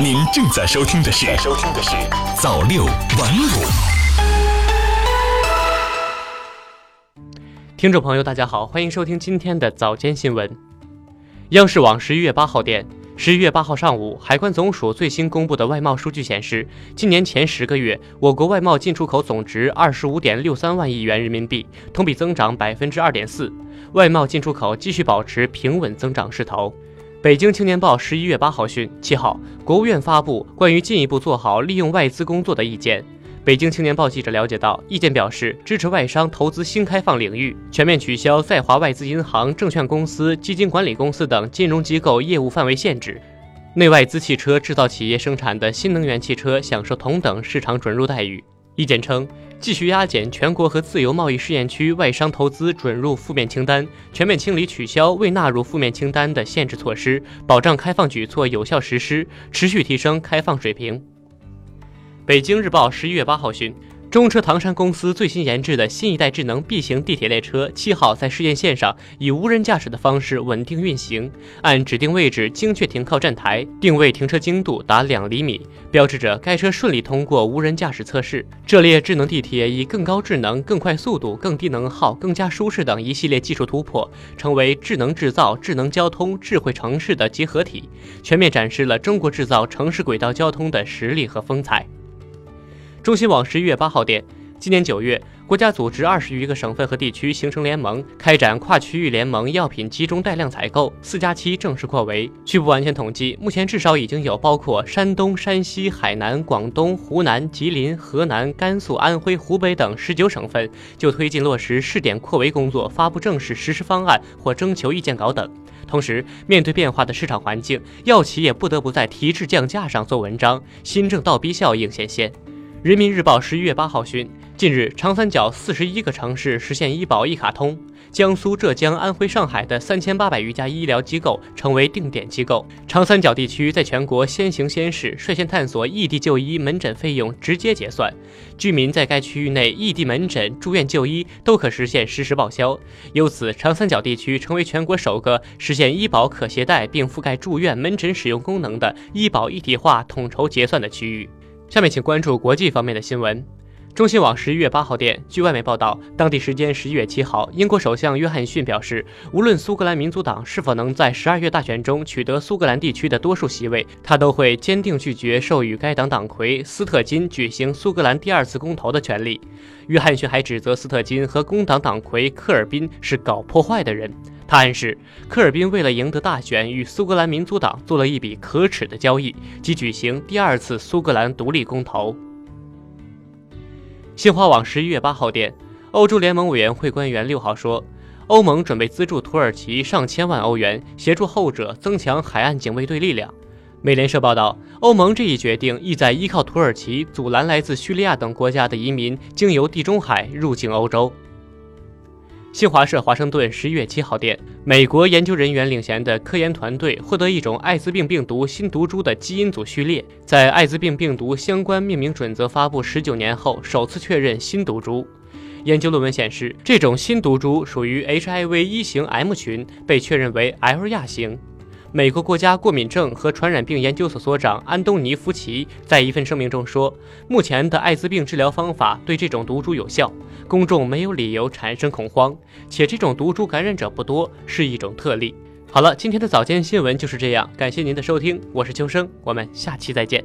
您正在收听的是《收听的是早六晚五》。听众朋友，大家好，欢迎收听今天的早间新闻。央视网十一月八号电，十一月八号上午，海关总署最新公布的外贸数据显示，今年前十个月，我国外贸进出口总值二十五点六三万亿元人民币，同比增长百分之二点四，外贸进出口继续保持平稳增长势头。北京青年报十一月八号讯，七号，国务院发布关于进一步做好利用外资工作的意见。北京青年报记者了解到，意见表示支持外商投资新开放领域，全面取消在华外资银行、证券公司、基金管理公司等金融机构业务范围限制。内外资汽车制造企业生产的新能源汽车享受同等市场准入待遇。意见称，继续压减全国和自由贸易试验区外商投资准入负面清单，全面清理取消未纳入负面清单的限制措施，保障开放举措有效实施，持续提升开放水平。北京日报十一月八号讯，中车唐山公司最新研制的新一代智能 B 型地铁列车七号在试验线上以无人驾驶的方式稳定运行，按指定位置精确停靠站台，定位停车精度达两厘米，标志着该车顺利通过无人驾驶测试。这列智能地铁以更高智能、更快速度、更低能耗、更加舒适等一系列技术突破，成为智能制造、智能交通、智慧城市的结合体，全面展示了中国制造城市轨道交通的实力和风采。中新网十一月八号电，今年九月，国家组织二十余个省份和地区形成联盟，开展跨区域联盟药品集中带量采购，四加七正式扩围。据不完全统计，目前至少已经有包括山东、山西、海南、广东、湖南、吉林、河南、甘肃、安徽、湖北等十九省份就推进落实试点扩围工作发布正式实施方案或征求意见稿等。同时，面对变化的市场环境，药企也不得不在提质降价上做文章，新政倒逼效应显现。人民日报十一月八号讯，近日，长三角四十一个城市实现医保一卡通，江苏、浙江、安徽、上海的三千八百余家医疗机构成为定点机构。长三角地区在全国先行先试，率先探索异地就医门诊费用直接结算，居民在该区域内异地门诊、住院就医都可实现实时报销。由此，长三角地区成为全国首个实现医保可携带并覆盖住院门诊使用功能的医保一体化统筹结算的区域。下面请关注国际方面的新闻。中新网十一月八号电，据外媒报道，当地时间十一月七号，英国首相约翰逊表示，无论苏格兰民族党是否能在十二月大选中取得苏格兰地区的多数席位，他都会坚定拒绝授予该党党魁斯特金举行苏格兰第二次公投的权利。约翰逊还指责斯特金和工党党魁科尔宾是搞破坏的人。他暗示，科尔宾为了赢得大选，与苏格兰民族党做了一笔可耻的交易，即举行第二次苏格兰独立公投。新华网十一月八号电，欧洲联盟委员会官员六号说，欧盟准备资助土耳其上千万欧元，协助后者增强海岸警卫队力量。美联社报道，欧盟这一决定意在依靠土耳其阻拦来自叙利亚等国家的移民经由地中海入境欧洲。新华社华盛顿十一月七号电，美国研究人员领衔的科研团队获得一种艾滋病病毒新毒株的基因组序列，在艾滋病病毒相关命名准则发布十九年后，首次确认新毒株。研究论文显示，这种新毒株属于 HIV 一型 M 群，被确认为 L 亚型。美国国家过敏症和传染病研究所所长安东尼·福奇在一份声明中说：“目前的艾滋病治疗方法对这种毒株有效，公众没有理由产生恐慌，且这种毒株感染者不多，是一种特例。”好了，今天的早间新闻就是这样，感谢您的收听，我是秋生，我们下期再见。